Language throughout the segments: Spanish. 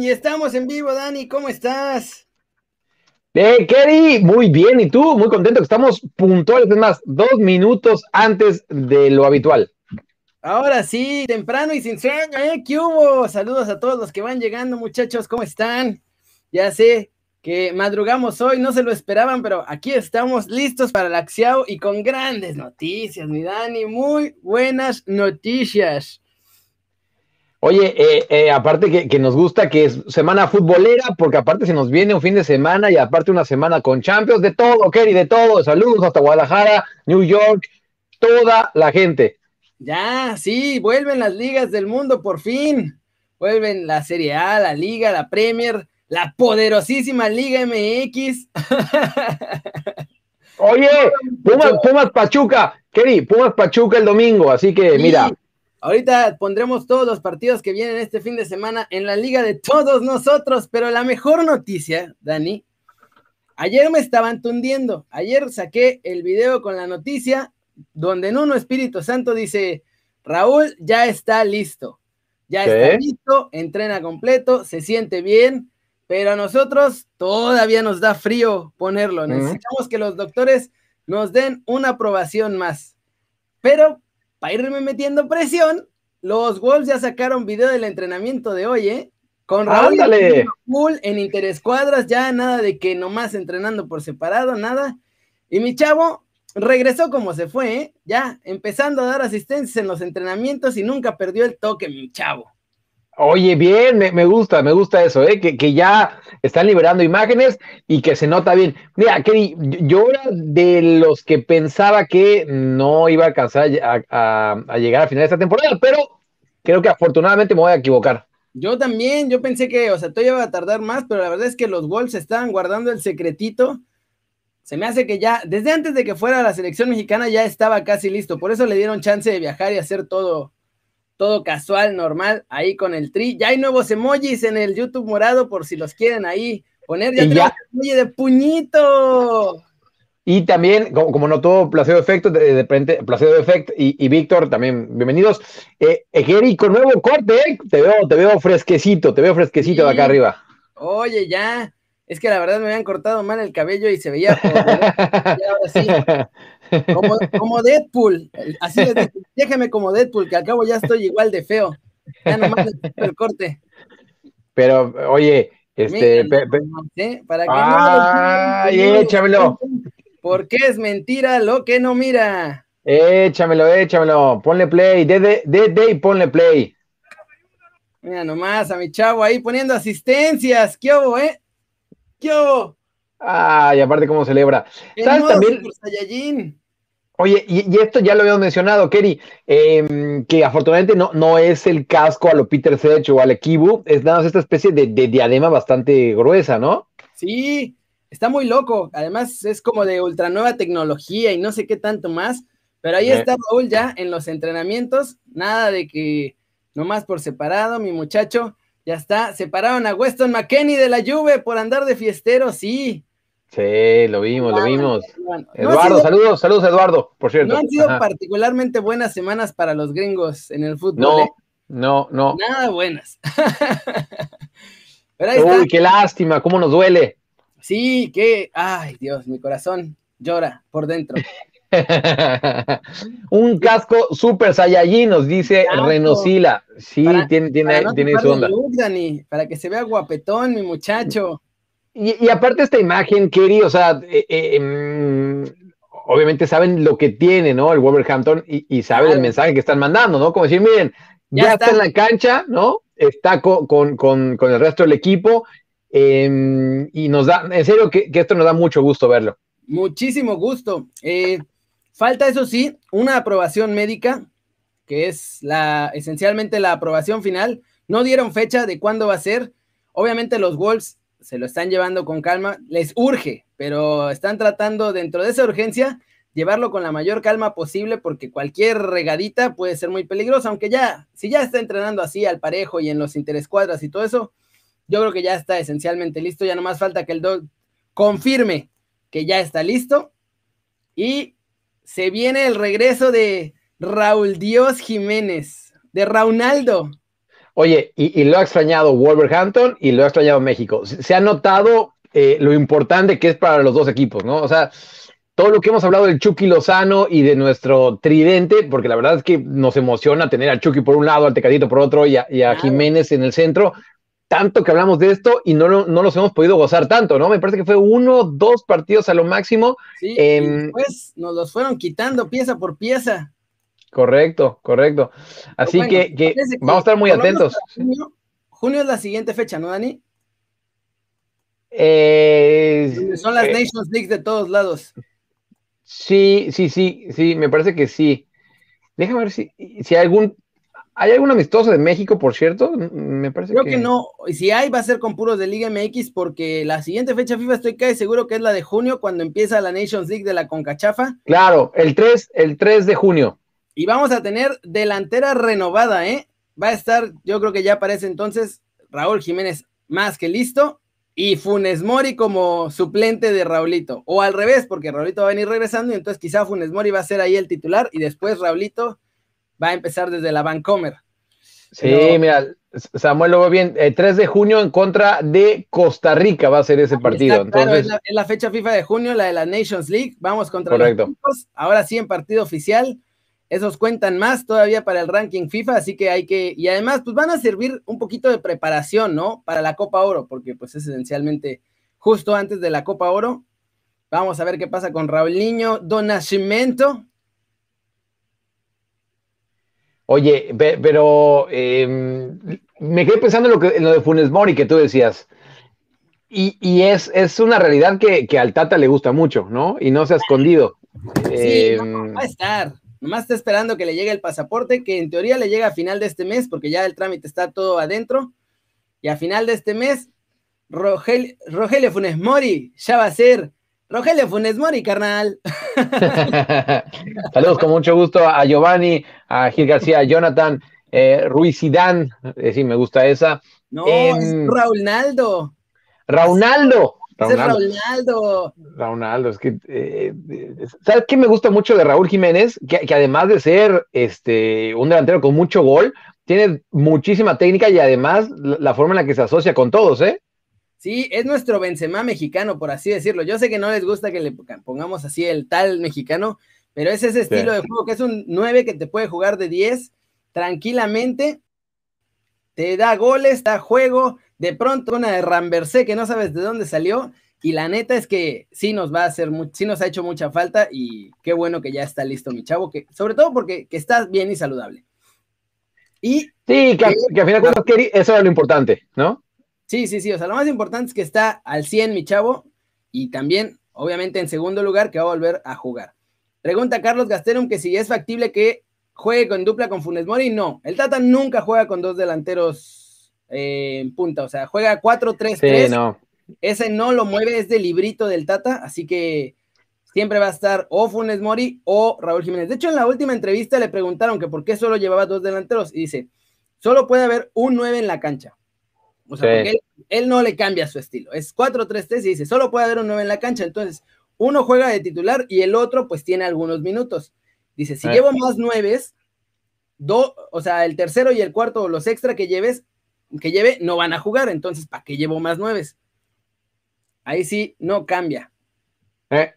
Y estamos en vivo, Dani, ¿cómo estás? Eh, Kerry, muy bien, ¿y tú? Muy contento que estamos puntuales, es más, dos minutos antes de lo habitual. Ahora sí, temprano y sin sueño, ¿eh? ¿Qué hubo? Saludos a todos los que van llegando, muchachos, ¿cómo están? Ya sé que madrugamos hoy, no se lo esperaban, pero aquí estamos listos para la Xiao y con grandes noticias, mi Dani, muy buenas noticias. Oye, eh, eh, aparte que, nos gusta que es semana futbolera, porque aparte se nos viene un fin de semana y aparte una semana con Champions, de todo, Kerry, de todo. Saludos hasta Guadalajara, New York, toda la gente. Ya, sí, vuelven las ligas del mundo por fin. Vuelven la Serie A, la Liga, la Premier, la poderosísima Liga MX. Oye, Pumas, Pumas Pachuca, Kerry, Pumas Pachuca el domingo, así que mira. Ahorita pondremos todos los partidos que vienen este fin de semana en la liga de todos nosotros, pero la mejor noticia, Dani, ayer me estaban tundiendo. Ayer saqué el video con la noticia donde en uno Espíritu Santo dice, Raúl ya está listo, ya está listo, entrena completo, se siente bien, pero a nosotros todavía nos da frío ponerlo. Necesitamos que los doctores nos den una aprobación más. Pero para irme metiendo presión, los Wolves ya sacaron video del entrenamiento de hoy, ¿eh? Con Raúl Full en interescuadras, ya nada de que nomás entrenando por separado, nada. Y mi chavo regresó como se fue, ¿eh? Ya empezando a dar asistencias en los entrenamientos y nunca perdió el toque, mi chavo. Oye, bien, me, gusta, me gusta eso, ¿eh? que, ya están liberando imágenes y que se nota bien. Mira, Kenny, yo era de los que pensaba que no iba a alcanzar a, llegar a final de esta temporada, pero creo que afortunadamente me voy a equivocar. Yo también, yo pensé que, o sea, todavía iba a tardar más, pero la verdad es que los Wolves estaban guardando el secretito. Se me hace que ya, desde antes de que fuera la selección mexicana, ya estaba casi listo. Por eso le dieron chance de viajar y hacer todo, todo casual, normal, ahí con el tri. Ya hay nuevos emojis en el YouTube morado por si los quieren ahí poner. Ya, ya. emoji de puñito. Y también, como, como notó Placebo Efecto, de, de repente, Placebo Efecto y, Víctor, también bienvenidos. Eh, eh con nuevo corte, eh, te veo, te veo fresquecito, te veo fresquecito de acá arriba. Oye, ya, es que la verdad me habían cortado mal el cabello y se veía como, ahora como, Deadpool. Así es, déjame como Deadpool, que al cabo ya estoy igual de feo. Ya nomás el corte. Pero, oye, este. Para que Ay, échamelo. Porque es mentira lo que no mira. Échamelo, échamelo. Ponle play. De, de, de, y ponle play. Mira nomás a mi chavo ahí poniendo asistencias. ¿Qué hubo, eh? ¿Qué hubo? Ay, aparte cómo celebra. ¿Sabes también? Oye, y, esto ya lo habíamos mencionado, Kerry, em, que afortunadamente no, no es el casco a lo Peter Sech o al Equibu, es nada más esta especie de, diadema bastante gruesa, ¿no? Sí, está muy loco. Además, es como de ultra nueva tecnología y no sé qué tanto más. Pero ahí está Raúl ya en los entrenamientos. Nada de que nomás por separado, mi muchacho. Ya está. Separaron a Weston McKenney de la Juve por andar de fiestero, sí. Sí, lo vimos, lo vimos. Eduardo, saludos, saludos Eduardo, por cierto. No han sido particularmente buenas semanas para los gringos en el fútbol. No, ¿eh? no, no. Nada buenas. Uy, qué lástima, cómo nos duele. Sí, que, ay Dios, mi corazón llora por dentro. Un casco super Saiyajin, nos dice Renosila. Sí, tiene, tiene, tiene su onda. para que se vea guapetón, mi muchacho. Y, aparte esta imagen, Kerry, o sea, eh, eh, em, obviamente saben lo que tiene, ¿no? El Wolverhampton y, y saben el mensaje que están mandando, ¿no? Como decir, miren, ya, está. en la cancha, ¿no? Está con, el resto del equipo em, y nos da, en serio que, esto nos da mucho gusto verlo. Muchísimo gusto. Eh, falta, eso sí, una aprobación médica, que es la, esencialmente la aprobación final. No dieron fecha de cuándo va a ser. Obviamente los Wolves se lo están llevando con calma, les urge, pero están tratando dentro de esa urgencia llevarlo con la mayor calma posible porque cualquier regadita puede ser muy peligrosa, aunque ya, si ya está entrenando así al parejo y en los interescuadras y todo eso, yo creo que ya está esencialmente listo, ya no más falta que el dog confirme que ya está listo y se viene el regreso de Raúl Dios Jiménez, de Raunaldo. Oye, y, lo ha extrañado Wolverhampton y lo ha extrañado México. Se, ha notado eh, lo importante que es para los dos equipos, ¿no? O sea, todo lo que hemos hablado del Chucky Lozano y de nuestro tridente, porque la verdad es que nos emociona tener al Chucky por un lado, al Tecadito por otro y a, Jiménez en el centro. Tanto que hablamos de esto y no, no los hemos podido gozar tanto, ¿no? Me parece que fue uno, dos partidos a lo máximo. Sí, después nos los fueron quitando pieza por pieza. Correcto, correcto. Así que, vamos a estar muy atentos. Junio, es la siguiente fecha, ¿no, Dani? Eh, Son las eh, Nations League de todos lados. Sí, sí, sí, sí, me parece que sí. Déjame ver si, si hay algún. ¿Hay algún amistoso de México, por cierto? Me parece Creo que... no. Y si hay, va a ser con puros de Liga MX, porque la siguiente fecha FIFA estoy casi seguro que es la de junio, cuando empieza la Nations League de la Concachafa. Claro, el 3, el 3 de junio. Y vamos a tener delantera renovada, ¿eh? Va a estar, yo creo que ya parece entonces Raúl Jiménez más que listo y Funes Mori como suplente de Raulito. O al revés, porque Raulito va a venir regresando y entonces quizá Funes Mori va a ser ahí el titular y después Raulito va a empezar desde la Vancomer. Sí, mira, Samuel lo ve bien. 3 eh, de junio en contra de Costa Rica va a ser ese partido. Entonces... es, la, fecha FIFA de junio, la de la Nations League. Vamos contra Correcto. los Ahora sí en partido oficial esos cuentan más todavía para el ranking FIFA, así que hay que, y además, pues van a servir un poquito de preparación, ¿no? Para la Copa Oro, porque pues es esencialmente justo antes de la Copa Oro. Vamos a ver qué pasa con Raúl Niño, Don Nascimento. Oye, pero em, me quedé pensando en lo, que, lo de Funes Mori que tú decías. Y, es, es, una realidad que, que, al Tata le gusta mucho, ¿no? Y no se ha escondido. Sí, em, va a estar. Nomás está esperando que le llegue el pasaporte, que en teoría le llega a final de este mes, porque ya el trámite está todo adentro. Y a final de este mes, Rogelio Funes Mori ya va a ser Rogelio Funes Mori, carnal. Saludos con mucho gusto a Giovanni, a Gil García, a Jonathan, eh, Ruiz Sidán, eh, sí, me gusta esa. No, es Raúl Naldo. Raunaldo. Raunaldo. Raunaldo, es que, eh, ¿sabes qué me gusta mucho de Raúl Jiménez? Que, además de ser este, un delantero con mucho gol, tiene muchísima técnica y además la, forma en la que se asocia con todos, ¿eh? Sí, es nuestro Benzema mexicano, por así decirlo. Yo sé que no les gusta que le pongamos así el tal mexicano, pero es ese estilo de juego que es un 9 que te puede jugar de 10 tranquilamente, te da goles, da juego, de pronto una de Ramversé que no sabes de dónde salió. Y la neta es que sí nos va a hacer, sí nos ha hecho mucha falta y qué bueno que ya está listo mi chavo, que sobre todo porque que está bien y saludable. Y sí, que, al final eso era lo importante, ¿no? Sí, sí, sí, o sea, lo más importante es que está al 100 mi chavo y también, obviamente, en segundo lugar, que va a volver a jugar. Pregunta Carlos Gasterum que si es factible que juegue con dupla con Funes Mori. No, el Tata nunca juega con dos delanteros en punta, o sea, juega 4-3-3. no. Ese no lo mueve, es del librito del Tata, así que siempre va a estar o Funes Mori o Raúl Jiménez. De hecho, en la última entrevista le preguntaron que por qué solo llevaba dos delanteros y dice, solo puede haber un 9 en la cancha. O sea, porque él, no le cambia su estilo. Es 4-3-3 y dice, solo puede haber un 9 en la cancha. Entonces, uno juega de titular y el otro pues tiene algunos minutos. Dice, si llevo más nueves, o sea, el tercero y el cuarto, los extra que lleves, que lleve no van a jugar, entonces, ¿para qué llevo más nueves? Ahí sí, no cambia. Eh.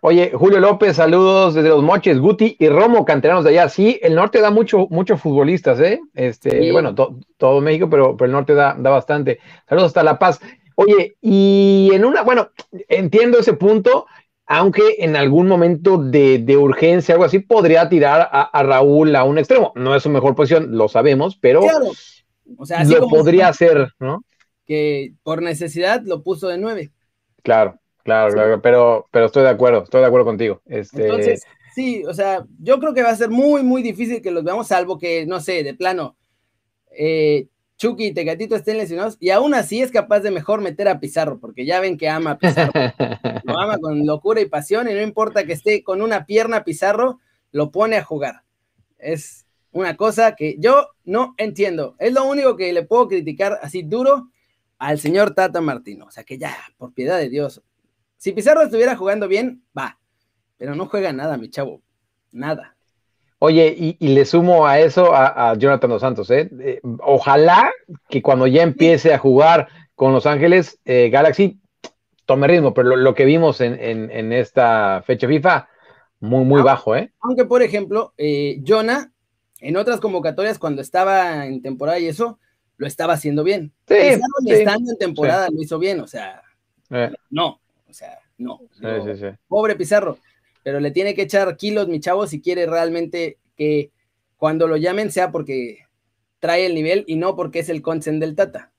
Oye, Julio López, saludos desde los Moches, Guti y Romo, canteranos de allá. Sí, el norte da mucho, muchos futbolistas, ¿eh? Este, bueno, todo México, pero, pero el norte da, da bastante. Saludos hasta La Paz. Oye, y en una, bueno, entiendo ese punto, aunque en algún momento de, urgencia, algo así, podría tirar a, Raúl a un extremo. No es su mejor posición, lo sabemos, pero o sea, así lo podría hacer, ¿no? Que por necesidad lo puso de nueve. Claro, claro, claro, pero, pero estoy de acuerdo, estoy de acuerdo contigo. Este... Entonces, sí, o sea, yo creo que va a ser muy, muy difícil que los veamos, salvo que, no sé, de plano, eh, Chucky y Tecatito estén lesionados, y aún así es capaz de mejor meter a Pizarro, porque ya ven que ama a Pizarro. lo ama con locura y pasión, y no importa que esté con una pierna Pizarro, lo pone a jugar. Es, una cosa que yo no entiendo. Es lo único que le puedo criticar así duro al señor Tata Martino. O sea que ya, por piedad de Dios. Si Pizarro estuviera jugando bien, va. Pero no juega nada, mi chavo. Nada. Oye, y, le sumo a eso a, Jonathan Dos Santos, ¿eh? ¿eh? Ojalá que cuando ya empiece a jugar con Los Ángeles eh, Galaxy tome ritmo, pero lo, que vimos en, esta fecha FIFA, muy, muy bajo, ¿eh? Aunque, por ejemplo, eh, Jonah, en otras convocatorias, cuando estaba en temporada y eso, lo estaba haciendo bien. Sí, estando en temporada lo hizo bien, o sea, eh. no, o sea, no. pobre Pizarro, pero le tiene que echar kilos, mi chavo, si quiere realmente que cuando lo llamen sea porque trae el nivel y no porque es el consent del Tata.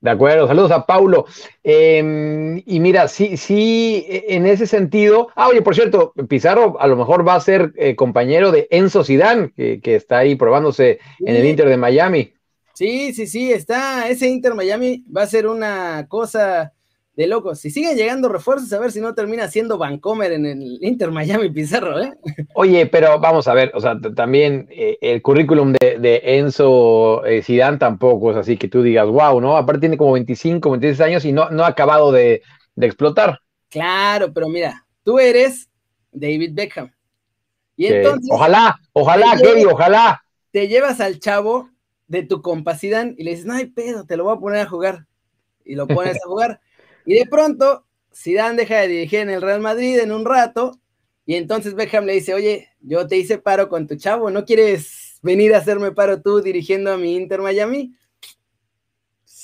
De acuerdo, saludos a Paulo. Em, y mira, sí, sí, en ese sentido. Ah, oye, por cierto, Pizarro a lo mejor va a ser eh, compañero de Enzo Sidán, que, que, está ahí probándose en el Inter de Miami. Sí, sí, sí, está. Ese Inter Miami va a ser una cosa de locos. Si siguen llegando refuerzos, a ver si no termina siendo Vancomer en el Inter Miami Pizarro, ¿eh? Oye, pero vamos a ver, o sea, también eh, el currículum de, Enzo eh, Zidane tampoco es así que tú digas, wow, ¿no? Aparte tiene como 25, 26 años y no, no ha acabado de, explotar. Claro, pero mira, tú eres David Beckham. Y entonces. Ojalá, ojalá, Kevin, ojalá. Te llevas al chavo de tu compacidad y le dices, no hay pedo, te lo voy a poner a jugar. Y lo pones a jugar. Y de pronto, Zidane deja de dirigir en el Real Madrid en un rato, y entonces Beckham le dice, oye, yo te hice paro con tu chavo, ¿no quieres venir a hacerme paro tú dirigiendo a mi Inter Miami?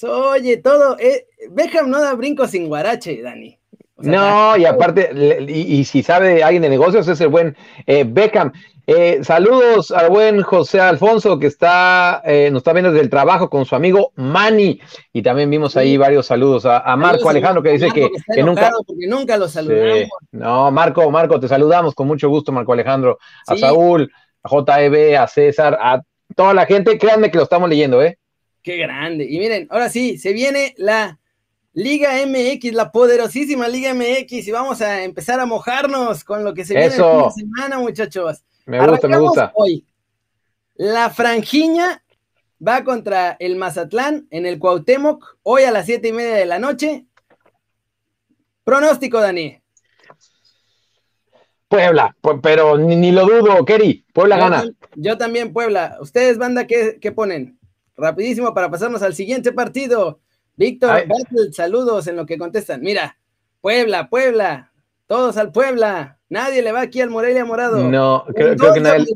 Oye, todo, eh, Beckham no da brinco sin guarache, Dani. No, y aparte, y, si sabe alguien de negocios, es el buen eh, Beckham. Eh, saludos al buen José Alfonso que está, eh, nos está viendo desde el trabajo con su amigo Mani. Y también vimos ahí varios saludos a, Marco Alejandro que dice que, nunca. Porque nunca lo saludamos. No, Marco, Marco, te saludamos con mucho gusto, Marco Alejandro. A Saúl, a JEB, a César, a toda la gente. Créanme que lo estamos leyendo, ¿eh? Qué grande. Y miren, ahora sí, se viene la Liga MX, la poderosísima Liga MX, y vamos a empezar a mojarnos con lo que se viene esta semana, muchachos. Me gusta, me gusta. Hoy. La franjiña va contra el Mazatlán en el Cuauhtémoc, hoy a las siete y media de la noche. Pronóstico, Dani. Puebla, pero ni, lo dudo, Kerry. Puebla gana. Yo también, Puebla. Ustedes, banda, ¿qué, ponen? Rapidísimo para pasarnos al siguiente partido. Víctor, saludos en lo que contestan. Mira, Puebla, Puebla, todos al Puebla. Nadie le va aquí al Morelia Morado. No, creo, que nadie.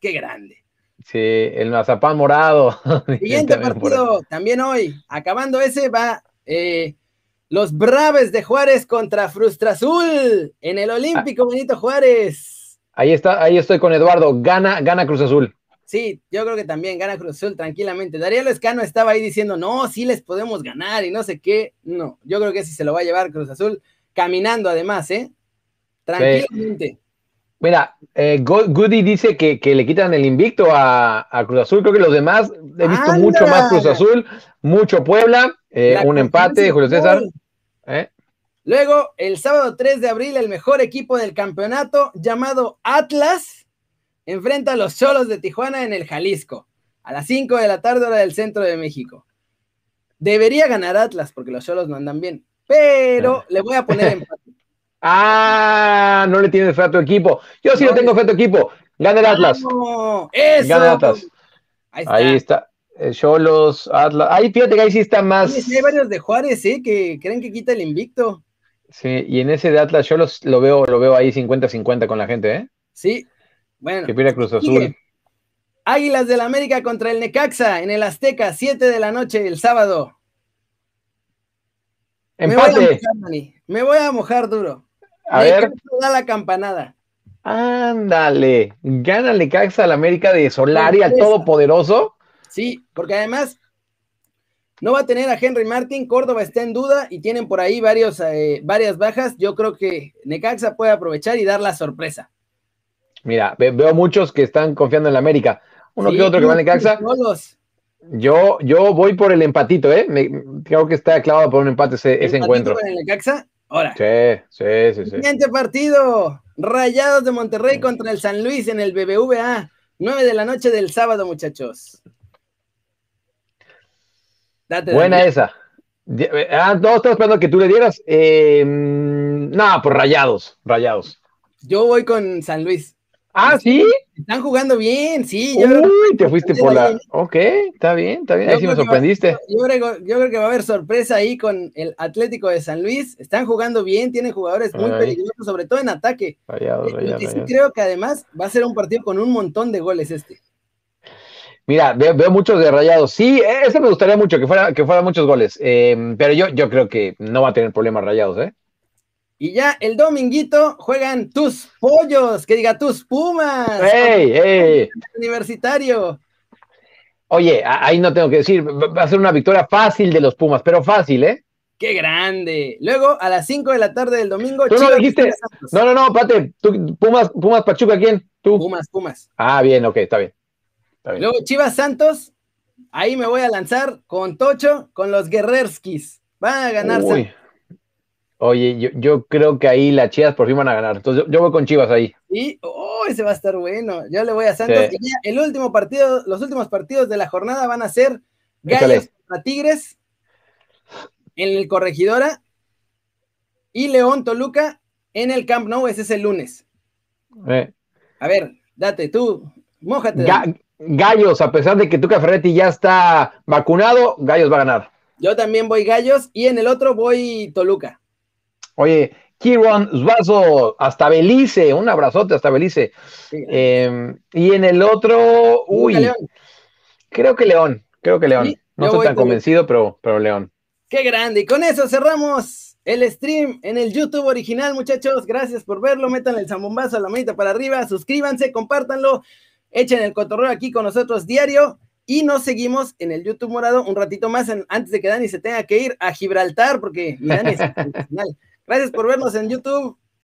Qué grande. Sí, el Mazapán Morado. Siguiente partido, también hoy. Acabando ese, va eh, los Braves de Juárez contra Frustra Azul en el Olímpico ah. Benito Juárez. Ahí está, ahí estoy con Eduardo. Gana, gana Cruz Azul. Sí, yo creo que también gana Cruz Azul tranquilamente. Darío Escano estaba ahí diciendo, no, sí les podemos ganar y no sé qué. No, yo creo que sí se lo va a llevar Cruz Azul, caminando además, ¿eh? Tranquilamente. Mira, eh, Goody dice que, le quitan el invicto a, Cruz Azul. Creo que los demás he visto mucho más Cruz Azul, mucho Puebla, eh, un empate, Julio César. ¿eh? Luego, el sábado 3 de abril, el mejor equipo del campeonato, llamado Atlas, enfrenta a los Cholos de Tijuana en el Jalisco, a las 5 de la tarde, hora del centro de México. Debería ganar Atlas, porque los Cholos no andan bien, pero le voy a poner empate. Ah, no le tienes fe a tu equipo. Yo sí no, le tengo fe a tu equipo. Gana el Atlas. eso. Gana el Atlas. Ahí está. Cholos, Atlas. Ahí fíjate que ahí sí está más. Sí, hay varios de Juárez, ¿eh? Que creen que quita el invicto. Sí, y en ese de Atlas, yo lo veo, lo veo ahí 50-50 con la gente, ¿eh? Sí. Bueno. Que pide Cruz Azul. Águilas del América contra el Necaxa en el Azteca, 7 de la noche el sábado. Empate. Me voy a mojar duro. A ver. Da la campanada. Ándale, gánale Caxa al América de Solari, al todopoderoso. Sí, porque además no va a tener a Henry Martin, Córdoba está en duda y tienen por ahí varios, eh, varias bajas. Yo creo que Necaxa puede aprovechar y dar la sorpresa. Mira, veo muchos que están confiando en la América. Uno que otro que va a Necaxa. Yo, yo voy por el empatito, ¿eh? creo que está clavado por un empate ese, ese encuentro. el Necaxa? Ahora. Sí, sí, sí, sí. Siguiente partido. Rayados de Monterrey contra el San Luis en el BBVA. 9 de la noche del sábado, muchachos. Buena esa. Ah, no, estaba esperando que tú le dieras. Eh, no, por rayados, rayados. Yo voy con San Luis. Ah, sí. Están jugando bien, sí. Uy, te fuiste por la. Ok, está bien, está bien. Ahí sí me sorprendiste. yo, creo, yo, creo, que va a haber sorpresa ahí con el Atlético de San Luis. Están jugando bien, tienen jugadores muy peligrosos, sobre todo en ataque. Rayados, rayados, sí creo que además va a ser un partido con un montón de goles este. Mira, veo, muchos de rayados. Sí, ese me gustaría mucho, que fuera, que fuera muchos goles. Em, pero yo, yo creo que no va a tener problemas rayados, ¿eh? Y ya el dominguito juegan tus pollos, que diga tus pumas. ¡Ey, ey! Universitario. Oye, ahí no tengo que decir, va a ser una victoria fácil de los Pumas, pero fácil, ¿eh? ¡Qué grande! Luego, a las 5 de la tarde del domingo. ¿Tú no dijiste? No, no, no, Pate. Pumas, Pumas Pachuca, ¿quién? ¿Tú? Pumas, Pumas. Ah, bien, ok, está bien. está bien. Luego, Chivas Santos. Ahí me voy a lanzar con Tocho, con los Guerrerskis. Van a ganar Oye, yo, creo que ahí las Chivas por fin van a ganar. Entonces yo, voy con Chivas ahí. Y oh, ese va a estar bueno. Yo le voy a Santos. Y el último partido, los últimos partidos de la jornada van a ser Gallos contra Tigres en el Corregidora y León Toluca en el Camp Nou. Ese es el lunes. Eh. A ver, date tú, mójate. gallos, a pesar de que Tuca Ferretti ya está vacunado, Gallos va a ganar. Yo también voy Gallos y en el otro voy Toluca. Oye, Kiron Zuazo, hasta Belice, un abrazote hasta Belice. Em, y en el otro, uy, creo que León, creo que León. No estoy tan convencido, pero, pero León. Qué grande. Y con eso cerramos el stream en el YouTube original, muchachos. Gracias por verlo. Metan el zambombazo a la manita para arriba. Suscríbanse, compártanlo. Echen el cotorreo aquí con nosotros diario. Y nos seguimos en el YouTube morado un ratito más antes de que Dani se tenga que ir a Gibraltar, porque Dani es Gracias por vernos en YouTube.